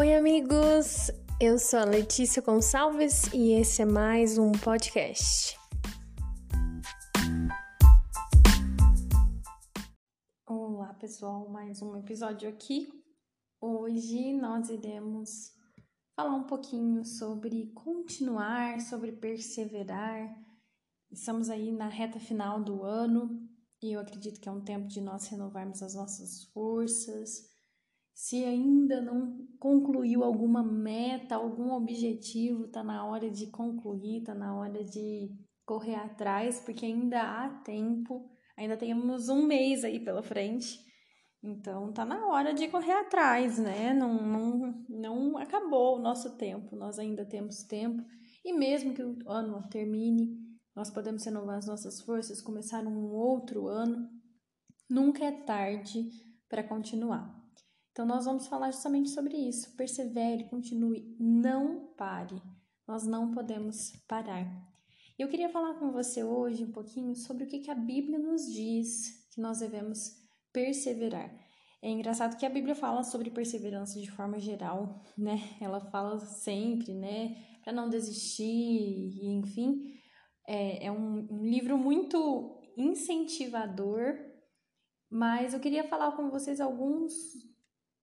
Oi, amigos! Eu sou a Letícia Gonçalves e esse é mais um podcast. Olá, pessoal, mais um episódio aqui. Hoje nós iremos falar um pouquinho sobre continuar, sobre perseverar. Estamos aí na reta final do ano e eu acredito que é um tempo de nós renovarmos as nossas forças se ainda não concluiu alguma meta, algum objetivo, tá na hora de concluir, tá na hora de correr atrás, porque ainda há tempo, ainda temos um mês aí pela frente. Então tá na hora de correr atrás, né? Não, não, não acabou o nosso tempo, nós ainda temos tempo. E mesmo que o ano termine, nós podemos renovar as nossas forças, começar um outro ano. Nunca é tarde para continuar. Então, nós vamos falar justamente sobre isso. Persevere, continue, não pare. Nós não podemos parar. Eu queria falar com você hoje um pouquinho sobre o que, a Bíblia nos diz que nós devemos perseverar. É engraçado que a Bíblia fala sobre perseverança de forma geral, né? Ela fala sempre, né? Para não desistir, enfim. É, é um livro muito incentivador, mas eu queria falar com vocês alguns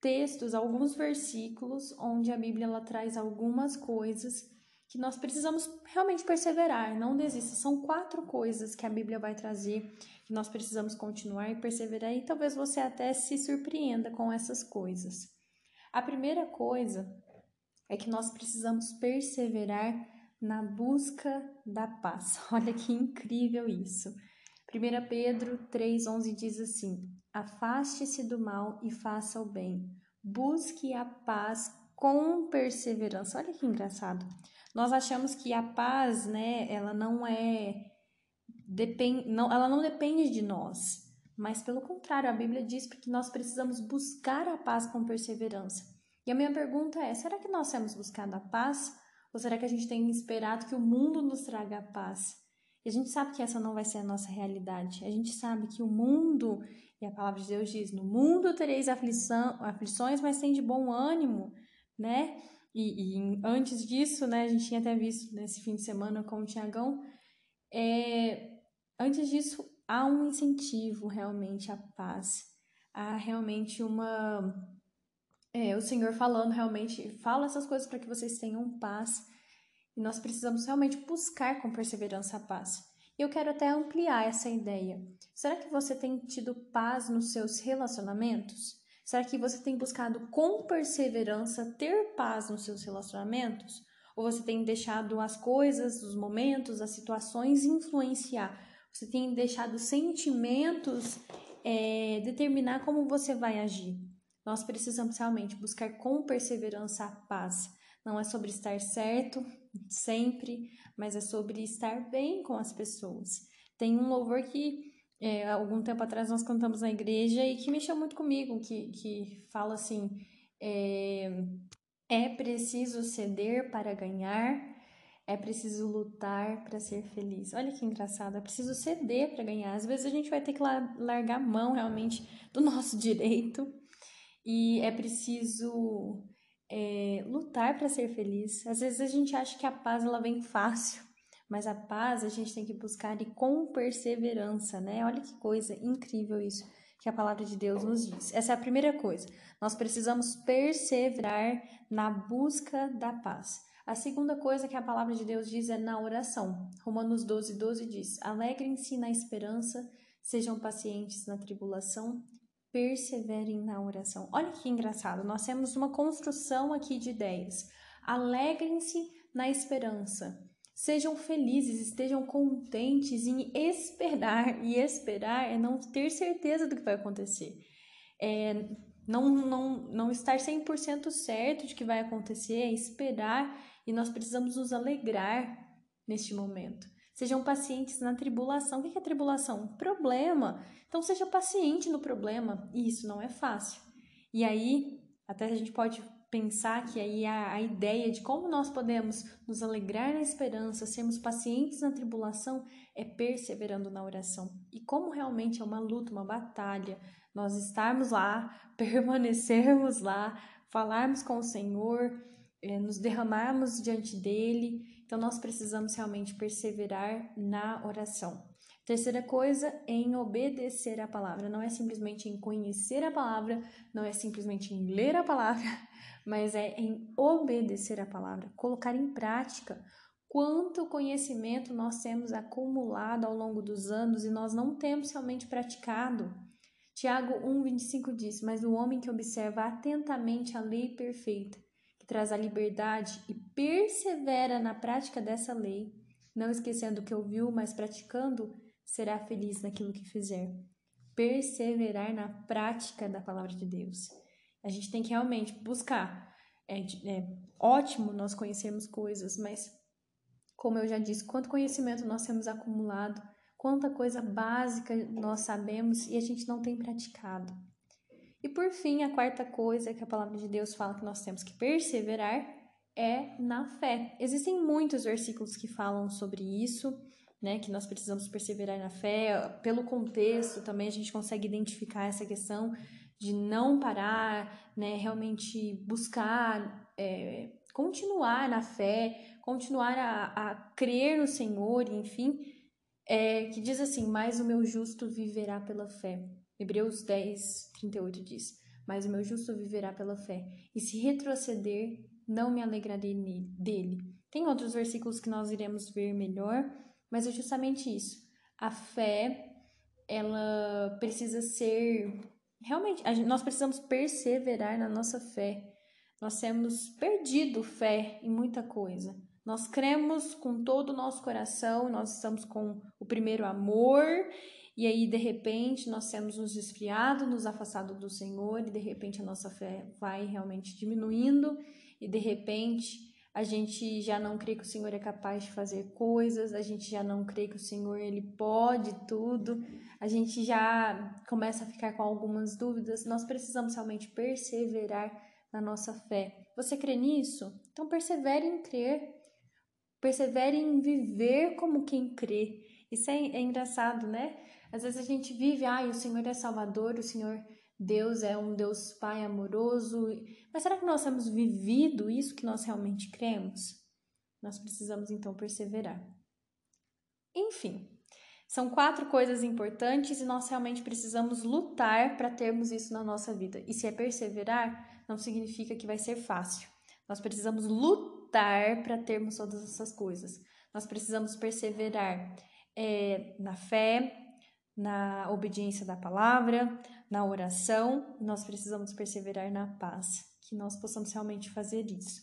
textos, alguns versículos onde a Bíblia ela traz algumas coisas que nós precisamos realmente perseverar, não desista. São quatro coisas que a Bíblia vai trazer que nós precisamos continuar e perseverar e talvez você até se surpreenda com essas coisas. A primeira coisa é que nós precisamos perseverar na busca da paz. Olha que incrível isso. 1 Pedro 3,11 diz assim: Afaste-se do mal e faça o bem. Busque a paz com perseverança. Olha que engraçado. Nós achamos que a paz, né, ela não é depend, não, ela não depende de nós, mas pelo contrário, a Bíblia diz que nós precisamos buscar a paz com perseverança. E a minha pergunta é: será que nós temos buscado a paz ou será que a gente tem esperado que o mundo nos traga a paz? E a gente sabe que essa não vai ser a nossa realidade. A gente sabe que o mundo, e a palavra de Deus diz: no mundo tereis aflição, aflições, mas tem de bom ânimo, né? E, e, antes disso, né, a gente tinha até visto nesse fim de semana com o Tiagão, é, antes disso, há um incentivo realmente à paz, há realmente uma. É, o Senhor falando realmente, fala essas coisas para que vocês tenham paz e nós precisamos realmente buscar com perseverança a paz. Eu quero até ampliar essa ideia. Será que você tem tido paz nos seus relacionamentos? Será que você tem buscado com perseverança ter paz nos seus relacionamentos? Ou você tem deixado as coisas, os momentos, as situações influenciar? Você tem deixado sentimentos é, determinar como você vai agir? Nós precisamos realmente buscar com perseverança a paz. Não é sobre estar certo, sempre, mas é sobre estar bem com as pessoas. Tem um louvor que é, algum tempo atrás nós cantamos na igreja e que mexeu muito comigo, que, que fala assim: é, é preciso ceder para ganhar, é preciso lutar para ser feliz. Olha que engraçado, é preciso ceder para ganhar. Às vezes a gente vai ter que largar a mão realmente do nosso direito e é preciso é, lutar para ser feliz. Às vezes a gente acha que a paz ela vem fácil, mas a paz a gente tem que buscar e com perseverança, né? Olha que coisa incrível isso que a palavra de Deus nos diz. Essa é a primeira coisa. Nós precisamos perseverar na busca da paz. A segunda coisa que a palavra de Deus diz é na oração. Romanos 12, 12 diz: Alegrem-se na esperança, sejam pacientes na tribulação, perseverem na oração. Olha que engraçado, nós temos uma construção aqui de ideias. Alegrem-se na esperança. Sejam felizes, estejam contentes em esperar. E esperar é não ter certeza do que vai acontecer. É não, não, não estar 100% certo de que vai acontecer, é esperar e nós precisamos nos alegrar neste momento. Sejam pacientes na tribulação. O que é tribulação? Problema. Então, seja paciente no problema. E isso não é fácil. E aí, até a gente pode pensar que aí a, a ideia de como nós podemos nos alegrar na esperança, sermos pacientes na tribulação, é perseverando na oração. E como realmente é uma luta, uma batalha, nós estarmos lá, permanecermos lá, falarmos com o Senhor, é, nos derramarmos diante dele. Então, nós precisamos realmente perseverar na oração. Terceira coisa, em obedecer a palavra. Não é simplesmente em conhecer a palavra, não é simplesmente em ler a palavra, mas é em obedecer a palavra, colocar em prática. Quanto conhecimento nós temos acumulado ao longo dos anos e nós não temos realmente praticado. Tiago 1,25 diz: Mas o homem que observa atentamente a lei perfeita, traz a liberdade e persevera na prática dessa lei, não esquecendo o que ouviu, mas praticando, será feliz naquilo que fizer. Perseverar na prática da palavra de Deus. A gente tem que realmente buscar. É, é ótimo nós conhecermos coisas, mas, como eu já disse, quanto conhecimento nós temos acumulado, quanta coisa básica nós sabemos e a gente não tem praticado. E por fim, a quarta coisa que a palavra de Deus fala que nós temos que perseverar é na fé. Existem muitos versículos que falam sobre isso né, que nós precisamos perseverar na fé. Pelo contexto também a gente consegue identificar essa questão de não parar, né, realmente buscar, é, continuar na fé, continuar a, a crer no Senhor, enfim, é, que diz assim: Mas o meu justo viverá pela fé. Hebreus 10, 38 diz: Mas o meu justo viverá pela fé, e se retroceder, não me alegrarei dele. Tem outros versículos que nós iremos ver melhor, mas é justamente isso. A fé, ela precisa ser realmente, gente, nós precisamos perseverar na nossa fé. Nós temos perdido fé em muita coisa. Nós cremos com todo o nosso coração, nós estamos com o primeiro amor, e aí de repente nós temos nos esfriado, nos afastado do Senhor, e de repente a nossa fé vai realmente diminuindo, e de repente a gente já não crê que o Senhor é capaz de fazer coisas, a gente já não crê que o Senhor ele pode tudo, a gente já começa a ficar com algumas dúvidas. Nós precisamos realmente perseverar na nossa fé. Você crê nisso? Então persevere em crer, persevere em viver como quem crê. Isso é, é engraçado, né? Às vezes a gente vive, ah, o Senhor é Salvador, o Senhor Deus é um Deus Pai amoroso. Mas será que nós temos vivido isso que nós realmente cremos? Nós precisamos então perseverar. Enfim, são quatro coisas importantes e nós realmente precisamos lutar para termos isso na nossa vida. E se é perseverar, não significa que vai ser fácil. Nós precisamos lutar para termos todas essas coisas. Nós precisamos perseverar é, na fé, na obediência da palavra, na oração, nós precisamos perseverar na paz, que nós possamos realmente fazer isso.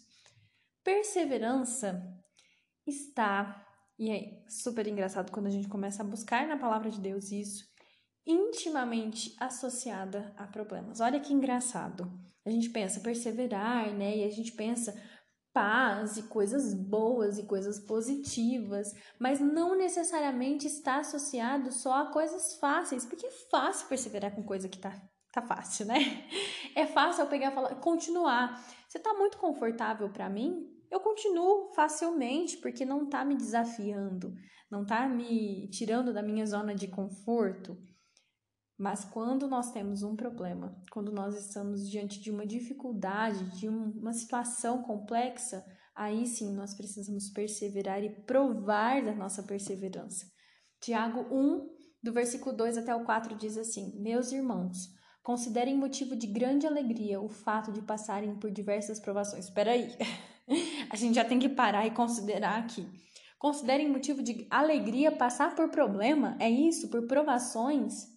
Perseverança está, e é super engraçado quando a gente começa a buscar na palavra de Deus isso, intimamente associada a problemas. Olha que engraçado. A gente pensa perseverar, né? E a gente pensa paz e coisas boas e coisas positivas, mas não necessariamente está associado só a coisas fáceis, porque é fácil perseverar com coisa que tá, tá fácil, né? É fácil eu pegar e falar, continuar. Você tá muito confortável para mim? Eu continuo facilmente, porque não tá me desafiando, não tá me tirando da minha zona de conforto. Mas quando nós temos um problema, quando nós estamos diante de uma dificuldade, de uma situação complexa, aí sim nós precisamos perseverar e provar da nossa perseverança. Tiago 1, do versículo 2 até o 4 diz assim: Meus irmãos, considerem motivo de grande alegria o fato de passarem por diversas provações. Espera aí. A gente já tem que parar e considerar aqui. Considerem motivo de alegria passar por problema, é isso, por provações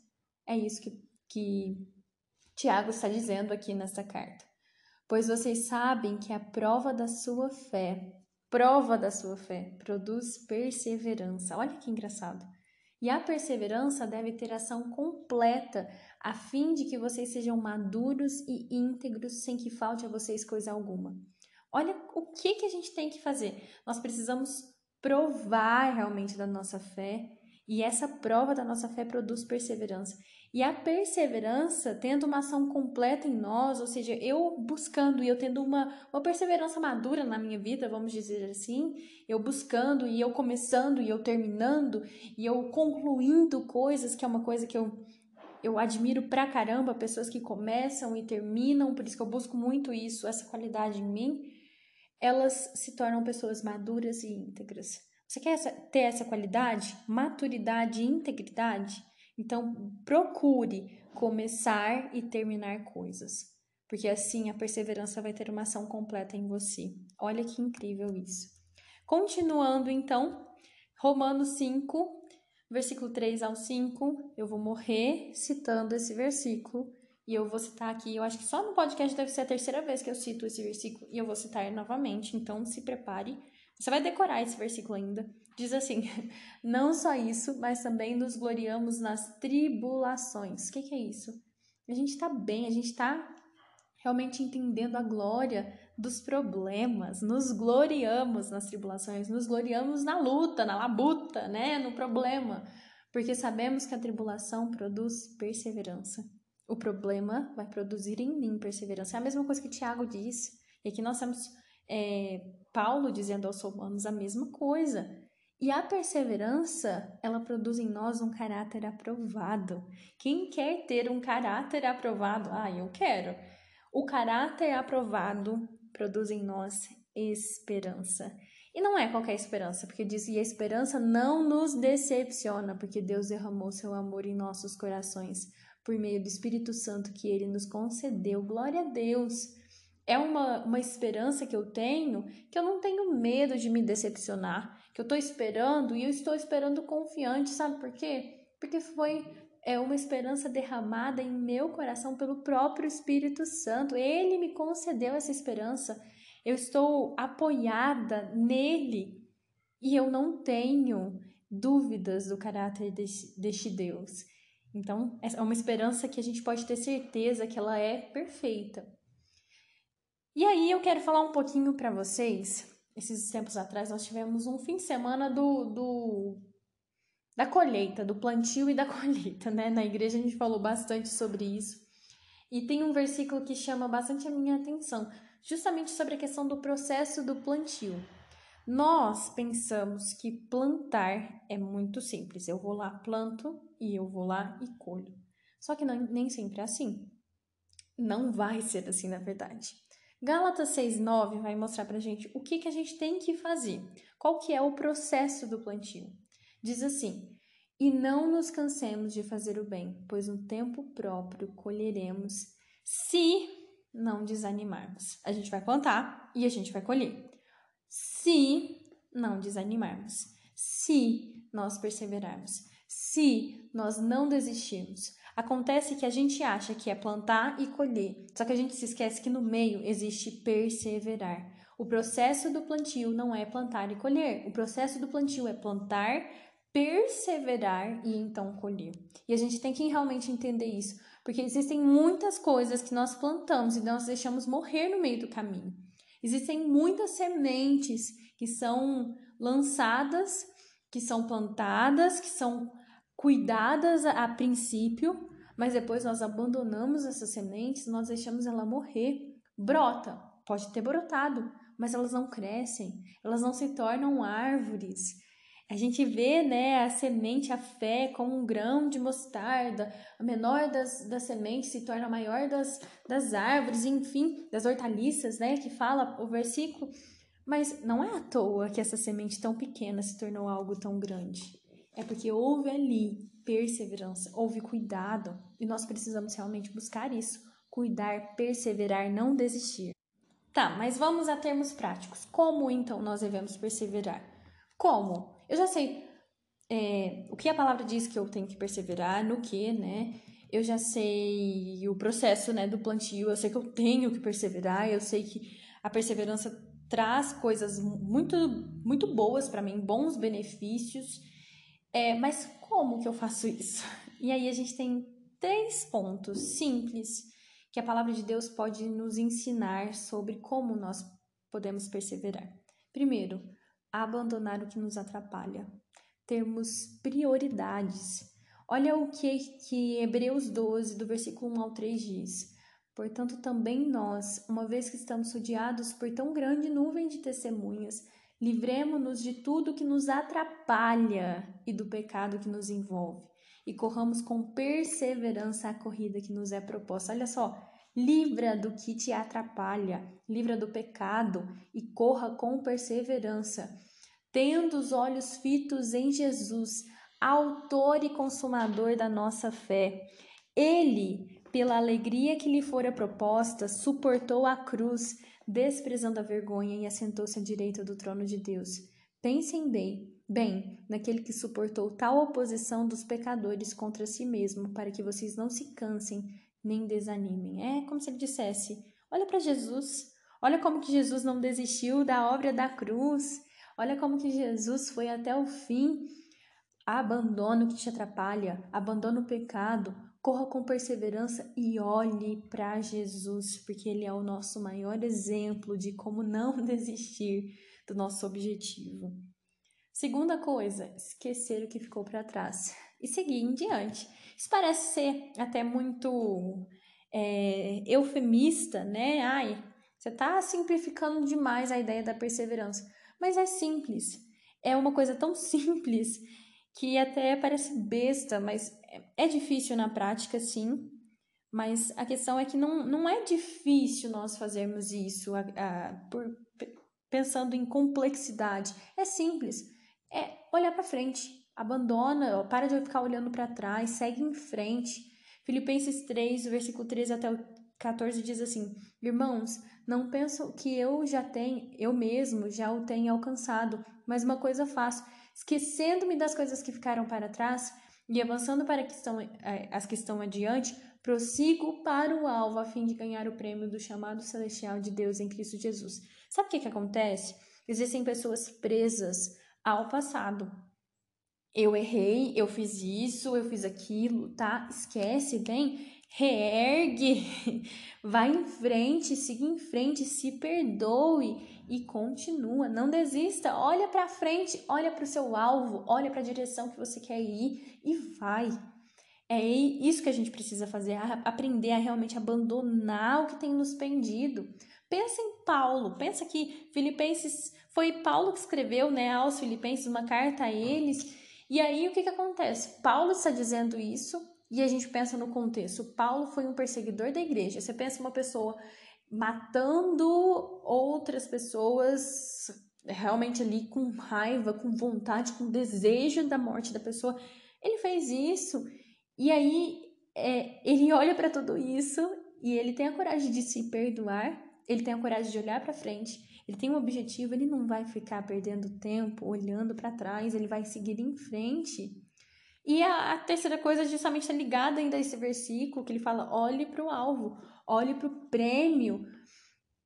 é isso que, que Tiago está dizendo aqui nessa carta. Pois vocês sabem que a prova da sua fé, prova da sua fé, produz perseverança. Olha que engraçado. E a perseverança deve ter ação completa, a fim de que vocês sejam maduros e íntegros, sem que falte a vocês coisa alguma. Olha o que, que a gente tem que fazer. Nós precisamos provar realmente da nossa fé, e essa prova da nossa fé produz perseverança. E a perseverança, tendo uma ação completa em nós, ou seja, eu buscando e eu tendo uma, uma perseverança madura na minha vida, vamos dizer assim, eu buscando e eu começando e eu terminando e eu concluindo coisas, que é uma coisa que eu, eu admiro pra caramba pessoas que começam e terminam, por isso que eu busco muito isso, essa qualidade em mim, elas se tornam pessoas maduras e íntegras. Você quer essa, ter essa qualidade? Maturidade e integridade? Então, procure começar e terminar coisas, porque assim a perseverança vai ter uma ação completa em você. Olha que incrível isso. Continuando então, Romanos 5, versículo 3 ao 5, eu vou morrer citando esse versículo e eu vou citar aqui, eu acho que só no podcast deve ser a terceira vez que eu cito esse versículo e eu vou citar novamente, então se prepare. Você vai decorar esse versículo ainda. Diz assim: Não só isso, mas também nos gloriamos nas tribulações. O que, que é isso? A gente está bem, a gente está realmente entendendo a glória dos problemas, nos gloriamos nas tribulações, nos gloriamos na luta, na labuta, né, no problema, porque sabemos que a tribulação produz perseverança. O problema vai produzir em mim perseverança. É a mesma coisa que Tiago diz. E aqui nós temos é, Paulo dizendo aos romanos a mesma coisa. E a perseverança, ela produz em nós um caráter aprovado. Quem quer ter um caráter aprovado? Ah, eu quero. O caráter aprovado produz em nós esperança. E não é qualquer esperança, porque diz que a esperança não nos decepciona, porque Deus derramou seu amor em nossos corações por meio do Espírito Santo que ele nos concedeu. Glória a Deus! É uma, uma esperança que eu tenho que eu não tenho medo de me decepcionar, que eu estou esperando e eu estou esperando confiante, sabe por quê? Porque foi é uma esperança derramada em meu coração pelo próprio Espírito Santo. Ele me concedeu essa esperança. Eu estou apoiada nele e eu não tenho dúvidas do caráter deste, deste Deus. Então, é uma esperança que a gente pode ter certeza que ela é perfeita. E aí eu quero falar um pouquinho para vocês. Esses tempos atrás nós tivemos um fim de semana do, do da colheita, do plantio e da colheita, né? Na igreja a gente falou bastante sobre isso. E tem um versículo que chama bastante a minha atenção, justamente sobre a questão do processo do plantio. Nós pensamos que plantar é muito simples. Eu vou lá, planto e eu vou lá e colho. Só que não, nem sempre é assim. Não vai ser assim, na verdade. Gálatas 6,9 vai mostrar pra gente o que, que a gente tem que fazer. Qual que é o processo do plantio. Diz assim: E não nos cansemos de fazer o bem, pois no tempo próprio colheremos, se não desanimarmos. A gente vai plantar e a gente vai colher. Se não desanimarmos, se nós perseverarmos, se nós não desistirmos. Acontece que a gente acha que é plantar e colher, só que a gente se esquece que no meio existe perseverar. O processo do plantio não é plantar e colher. O processo do plantio é plantar, perseverar e então colher. E a gente tem que realmente entender isso, porque existem muitas coisas que nós plantamos e nós deixamos morrer no meio do caminho. Existem muitas sementes que são lançadas, que são plantadas, que são cuidadas a, princípio, mas depois nós abandonamos essas sementes, nós deixamos ela morrer. Brota, pode ter brotado, mas elas não crescem, elas não se tornam árvores, a gente vê né, a semente, a fé, como um grão de mostarda, a menor das, das sementes se torna a maior das, das árvores, enfim, das hortaliças, né, que fala o versículo. Mas não é à toa que essa semente tão pequena se tornou algo tão grande. É porque houve ali perseverança, houve cuidado, e nós precisamos realmente buscar isso, cuidar, perseverar, não desistir. Tá, mas vamos a termos práticos. Como então nós devemos perseverar? Como? Eu já sei é, o que a palavra diz que eu tenho que perseverar, no que, né? Eu já sei o processo, né, do plantio, eu sei que eu tenho que perseverar, eu sei que a perseverança traz coisas muito, muito boas para mim, bons benefícios. É, mas como que eu faço isso? E aí a gente tem três pontos simples que a palavra de Deus pode nos ensinar sobre como nós podemos perseverar. Primeiro, abandonar o que nos atrapalha, termos prioridades. Olha o que, que Hebreus 12, do versículo 1 ao 3 diz. Portanto, também nós, uma vez que estamos rodeados por tão grande nuvem de testemunhas, livremos-nos de tudo que nos atrapalha e do pecado que nos envolve. e corramos com perseverança a corrida que nos é proposta. Olha só, livra do que te atrapalha, livra do pecado e corra com perseverança, tendo os olhos fitos em Jesus, autor e consumador da nossa fé. Ele, pela alegria que lhe fora proposta, suportou a cruz, desprezando a vergonha e assentou-se à direita do trono de Deus. Pensem bem, bem naquele que suportou tal oposição dos pecadores contra si mesmo, para que vocês não se cansem nem desanimem. É como se ele dissesse: olha para Jesus, olha como que Jesus não desistiu da obra da cruz, olha como que Jesus foi até o fim. Abandona o que te atrapalha, abandona o pecado, corra com perseverança e olhe para Jesus, porque ele é o nosso maior exemplo de como não desistir do nosso objetivo. Segunda coisa, esquecer o que ficou para trás e seguir em diante. Isso parece ser até muito é, eufemista, né? Ai, você está simplificando demais a ideia da perseverança. Mas é simples. É uma coisa tão simples que até parece besta, mas é difícil na prática, sim. Mas a questão é que não, não é difícil nós fazermos isso a, a, por, pensando em complexidade. É simples. É olhar para frente, abandona, para de ficar olhando para trás, segue em frente. Filipenses 3, versículo 13 até o 14 diz assim: Irmãos, não penso que eu já tenho, eu mesmo já o tenho alcançado, mas uma coisa faço, esquecendo-me das coisas que ficaram para trás e avançando para que estão, é, as que estão adiante, prossigo para o alvo a fim de ganhar o prêmio do chamado celestial de Deus em Cristo Jesus. Sabe o que, que acontece? Existem pessoas presas ao passado, eu errei, eu fiz isso, eu fiz aquilo, tá? Esquece, bem, reergue, vai em frente, siga em frente, se perdoe e continua. Não desista, olha para frente, olha para o seu alvo, olha para a direção que você quer ir e vai. É isso que a gente precisa fazer, aprender a realmente abandonar o que tem nos pendido. Pensa em Paulo, pensa que Filipenses foi Paulo que escreveu, né, aos Filipenses uma carta a eles e aí o que, que acontece? Paulo está dizendo isso e a gente pensa no contexto. Paulo foi um perseguidor da igreja. Você pensa uma pessoa matando outras pessoas realmente ali com raiva, com vontade, com desejo da morte da pessoa. Ele fez isso e aí é, ele olha para tudo isso e ele tem a coragem de se perdoar, ele tem a coragem de olhar para frente ele tem um objetivo, ele não vai ficar perdendo tempo olhando para trás, ele vai seguir em frente. E a, a terceira coisa justamente está ligada ainda a esse versículo que ele fala: olhe para o alvo, olhe para o prêmio.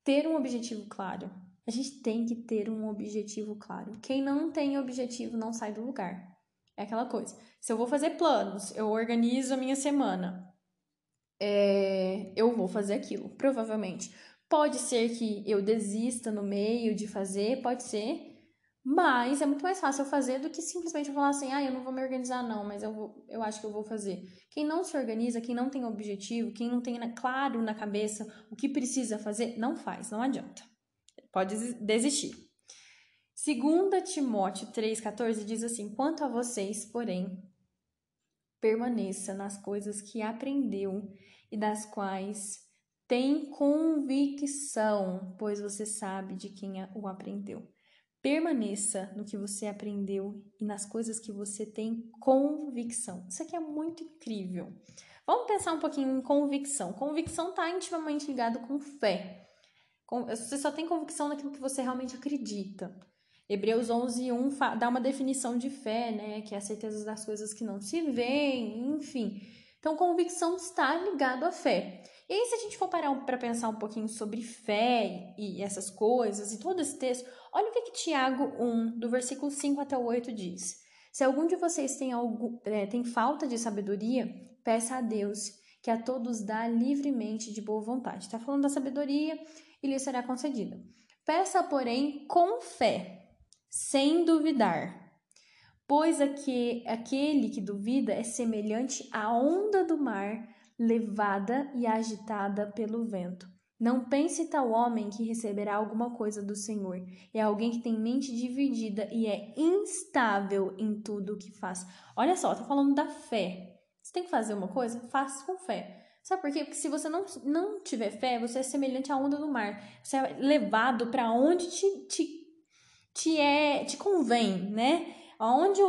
Ter um objetivo claro. A gente tem que ter um objetivo claro. Quem não tem objetivo não sai do lugar. É aquela coisa. Se eu vou fazer planos, eu organizo a minha semana. É, eu vou fazer aquilo, provavelmente. Pode ser que eu desista no meio de fazer, pode ser, mas é muito mais fácil eu fazer do que simplesmente eu falar assim, ah, eu não vou me organizar não, mas eu, vou, eu acho que eu vou fazer. Quem não se organiza, quem não tem objetivo, quem não tem claro na cabeça o que precisa fazer, não faz, não adianta. Pode desistir. Segunda Timóteo 3,14 diz assim, quanto a vocês, porém, permaneça nas coisas que aprendeu e das quais tem convicção, pois você sabe de quem o aprendeu. Permaneça no que você aprendeu e nas coisas que você tem convicção. Isso aqui é muito incrível. Vamos pensar um pouquinho em convicção. Convicção está intimamente ligado com fé. Você só tem convicção naquilo que você realmente acredita. Hebreus 11, 1 dá uma definição de fé, né? Que é a certeza das coisas que não se veem, enfim. Então, convicção está ligado à fé. E aí, se a gente for parar para pensar um pouquinho sobre fé e essas coisas e todo esse texto, olha o que, que Tiago 1, do versículo 5 até o 8 diz. Se algum de vocês tem, algo, é, tem falta de sabedoria, peça a Deus, que a todos dá livremente de boa vontade. Está falando da sabedoria e lhe será concedida. Peça, porém, com fé, sem duvidar. Pois aquele que duvida é semelhante à onda do mar levada e agitada pelo vento. Não pense tal homem que receberá alguma coisa do Senhor. É alguém que tem mente dividida e é instável em tudo o que faz. Olha só, tá falando da fé. Você tem que fazer uma coisa? Faça com fé. Sabe por quê? Porque se você não, não tiver fé, você é semelhante à onda do mar. Você é levado para onde te, te, te, é, te convém, né? Aonde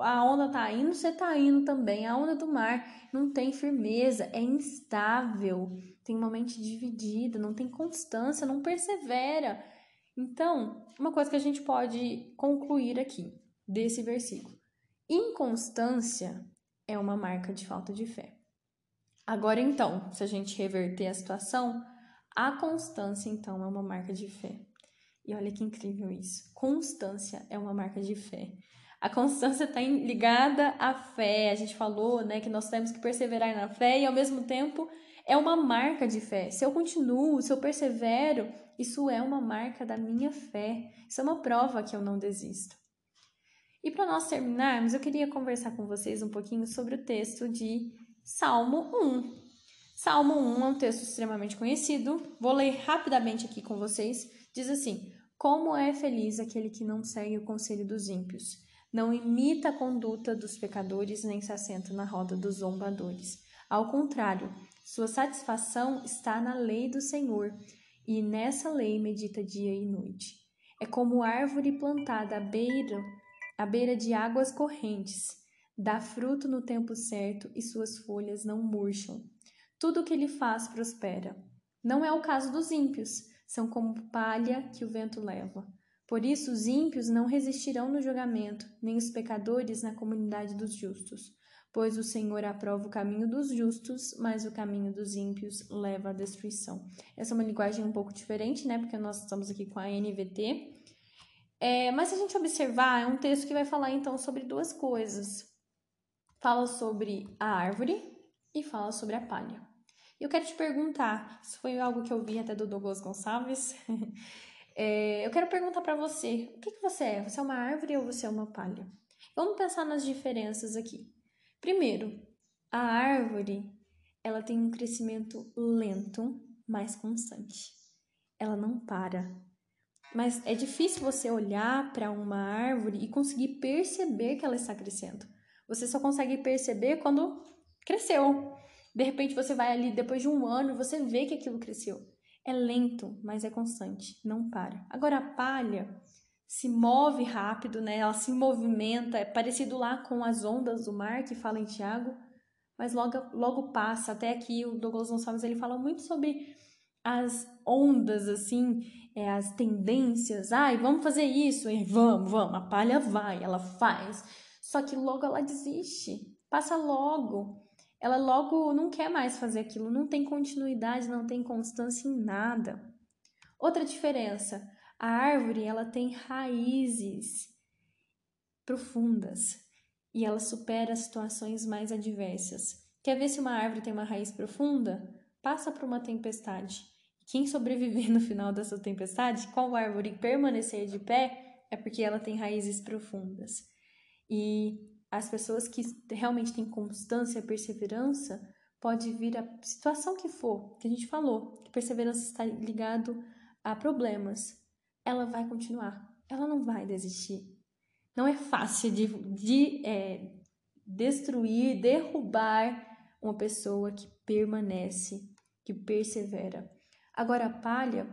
a onda tá indo, você tá indo também. A onda do mar não tem firmeza, é instável, tem uma mente dividida, não tem constância, não persevera. Então, uma coisa que a gente pode concluir aqui desse versículo: inconstância é uma marca de falta de fé. Agora, então, se a gente reverter a situação, a constância, então, é uma marca de fé. E olha que incrível isso. Constância é uma marca de fé. A constância está ligada à fé. A gente falou, né, que nós temos que perseverar na fé e ao mesmo tempo é uma marca de fé. Se eu continuo, se eu persevero, isso é uma marca da minha fé. Isso é uma prova que eu não desisto. E para nós terminarmos, eu queria conversar com vocês um pouquinho sobre o texto de Salmo 1. Salmo 1 é um texto extremamente conhecido. Vou ler rapidamente aqui com vocês. Diz assim: Como é feliz aquele que não segue o conselho dos ímpios, não imita a conduta dos pecadores, nem se assenta na roda dos zombadores. Ao contrário, sua satisfação está na lei do Senhor, e nessa lei medita dia e noite. É como árvore plantada à beira, à beira de águas correntes Dá fruto no tempo certo e suas folhas não murcham. Tudo o que ele faz prospera. Não é o caso dos ímpios, são como palha que o vento leva. Por isso, os ímpios não resistirão no julgamento, nem os pecadores na comunidade dos justos. Pois o Senhor aprova o caminho dos justos, mas o caminho dos ímpios leva à destruição. Essa é uma linguagem um pouco diferente, né? Porque nós estamos aqui com a NVT. É, mas se a gente observar, é um texto que vai falar então sobre duas coisas fala sobre a árvore e fala sobre a palha. E eu quero te perguntar, isso foi algo que eu vi até do Douglas Gonçalves. é, eu quero perguntar para você, o que, que você é? Você é uma árvore ou você é uma palha? Vamos pensar nas diferenças aqui. Primeiro, a árvore ela tem um crescimento lento, mas constante. Ela não para. Mas é difícil você olhar para uma árvore e conseguir perceber que ela está crescendo. Você só consegue perceber quando cresceu. De repente você vai ali depois de um ano e você vê que aquilo cresceu. É lento, mas é constante, não para. Agora a palha se move rápido, né? Ela se movimenta, é parecido lá com as ondas do mar que fala em Tiago, mas logo, logo passa. Até aqui o Douglas Gonçalves ele fala muito sobre as ondas, assim, é, as tendências. Ai, vamos fazer isso, e vamos, vamos. A palha vai, ela faz só que logo ela desiste, passa logo. Ela logo não quer mais fazer aquilo, não tem continuidade, não tem constância em nada. Outra diferença, a árvore ela tem raízes profundas e ela supera situações mais adversas. Quer ver se uma árvore tem uma raiz profunda? Passa por uma tempestade. Quem sobreviver no final dessa tempestade, qual árvore permanecer de pé, é porque ela tem raízes profundas. E as pessoas que realmente têm constância, perseverança, pode vir a situação que for, que a gente falou, que perseverança está ligado a problemas, ela vai continuar, ela não vai desistir. Não é fácil de, de é, destruir, derrubar uma pessoa que permanece, que persevera. Agora a palha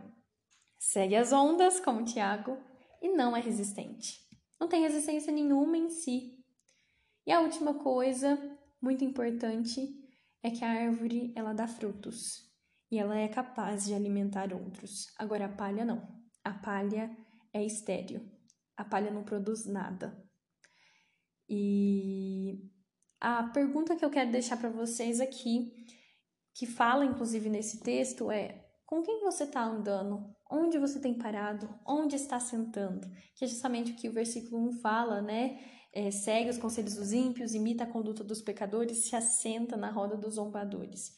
segue as ondas, como Tiago, e não é resistente não tem resistência nenhuma em si. E a última coisa, muito importante, é que a árvore ela dá frutos e ela é capaz de alimentar outros. Agora a palha não. A palha é estéril. A palha não produz nada. E a pergunta que eu quero deixar para vocês aqui, que fala inclusive nesse texto, é: com quem você está andando? onde você tem parado, onde está sentando, que é justamente o que o versículo 1 fala, né? É, segue os conselhos dos ímpios, imita a conduta dos pecadores, se assenta na roda dos zombadores.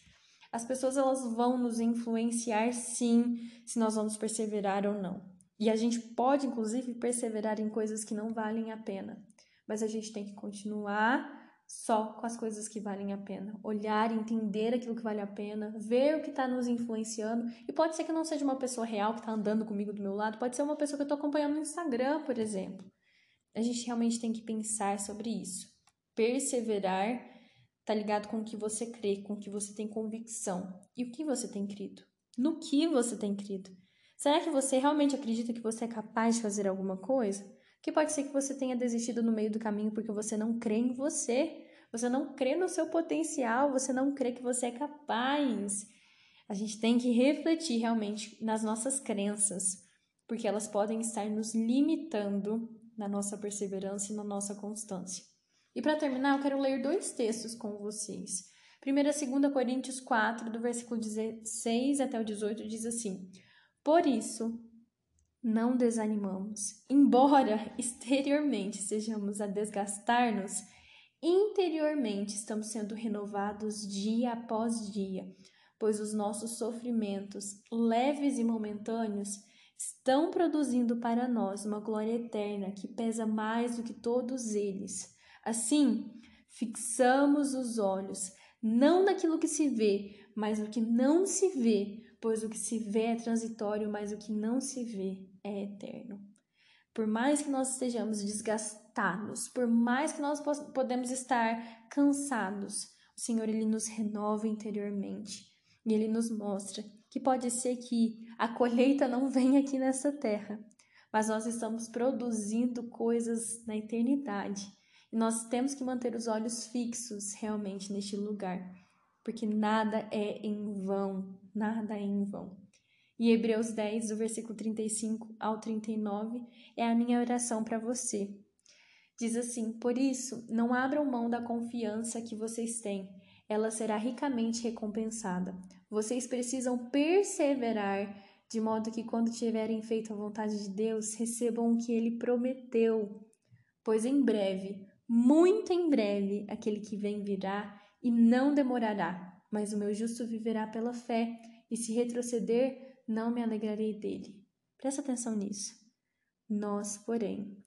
As pessoas elas vão nos influenciar sim, se nós vamos perseverar ou não. E a gente pode inclusive perseverar em coisas que não valem a pena, mas a gente tem que continuar só com as coisas que valem a pena. Olhar, entender aquilo que vale a pena, ver o que está nos influenciando. E pode ser que não seja uma pessoa real que está andando comigo do meu lado, pode ser uma pessoa que eu estou acompanhando no Instagram, por exemplo. A gente realmente tem que pensar sobre isso. Perseverar tá ligado com o que você crê, com o que você tem convicção. E o que você tem crido? No que você tem crido? Será que você realmente acredita que você é capaz de fazer alguma coisa? Que pode ser que você tenha desistido no meio do caminho porque você não crê em você, você não crê no seu potencial, você não crê que você é capaz. A gente tem que refletir realmente nas nossas crenças, porque elas podem estar nos limitando na nossa perseverança e na nossa constância. E para terminar, eu quero ler dois textos com vocês. Primeira, 2 Coríntios 4, do versículo 16 até o 18, diz assim: por isso, não desanimamos. Embora exteriormente sejamos a desgastar-nos, interiormente estamos sendo renovados dia após dia, pois os nossos sofrimentos, leves e momentâneos, estão produzindo para nós uma glória eterna que pesa mais do que todos eles. Assim, fixamos os olhos não naquilo que se vê, mas no que não se vê, pois o que se vê é transitório, mas o que não se vê é eterno. Por mais que nós estejamos desgastados, por mais que nós podemos estar cansados, o Senhor ele nos renova interiormente e ele nos mostra que pode ser que a colheita não venha aqui nessa terra, mas nós estamos produzindo coisas na eternidade. E nós temos que manter os olhos fixos realmente neste lugar, porque nada é em vão, nada é em vão. E Hebreus 10, do versículo 35 ao 39, é a minha oração para você. Diz assim: Por isso, não abram mão da confiança que vocês têm, ela será ricamente recompensada. Vocês precisam perseverar, de modo que, quando tiverem feito a vontade de Deus, recebam o que ele prometeu. Pois em breve, muito em breve, aquele que vem virá e não demorará mas o meu justo viverá pela fé, e se retroceder, não me alegrarei dele. Presta atenção nisso. Nós, porém,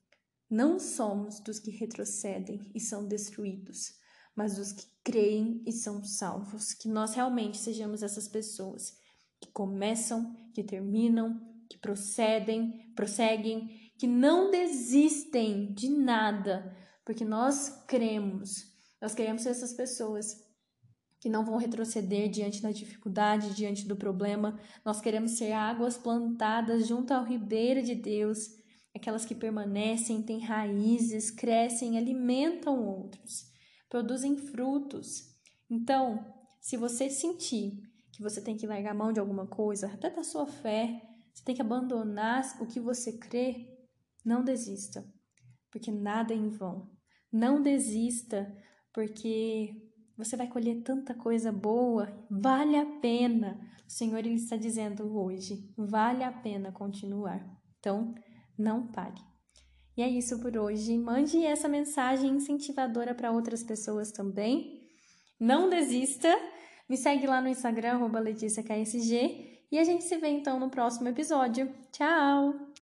não somos dos que retrocedem e são destruídos, mas dos que creem e são salvos. Que nós realmente sejamos essas pessoas que começam, que terminam, que procedem, prosseguem, que não desistem de nada, porque nós cremos. Nós queremos ser essas pessoas que não vão retroceder diante da dificuldade, diante do problema. Nós queremos ser águas plantadas junto ao ribeiro de Deus, aquelas que permanecem, têm raízes, crescem, alimentam outros, produzem frutos. Então, se você sentir que você tem que largar mão de alguma coisa, até da sua fé, você tem que abandonar o que você crê, não desista, porque nada é em vão. Não desista, porque você vai colher tanta coisa boa, vale a pena. O Senhor ele está dizendo hoje, vale a pena continuar. Então, não pare. E é isso por hoje. Mande essa mensagem incentivadora para outras pessoas também. Não desista. Me segue lá no Instagram, LeticiaKSG. E a gente se vê então no próximo episódio. Tchau!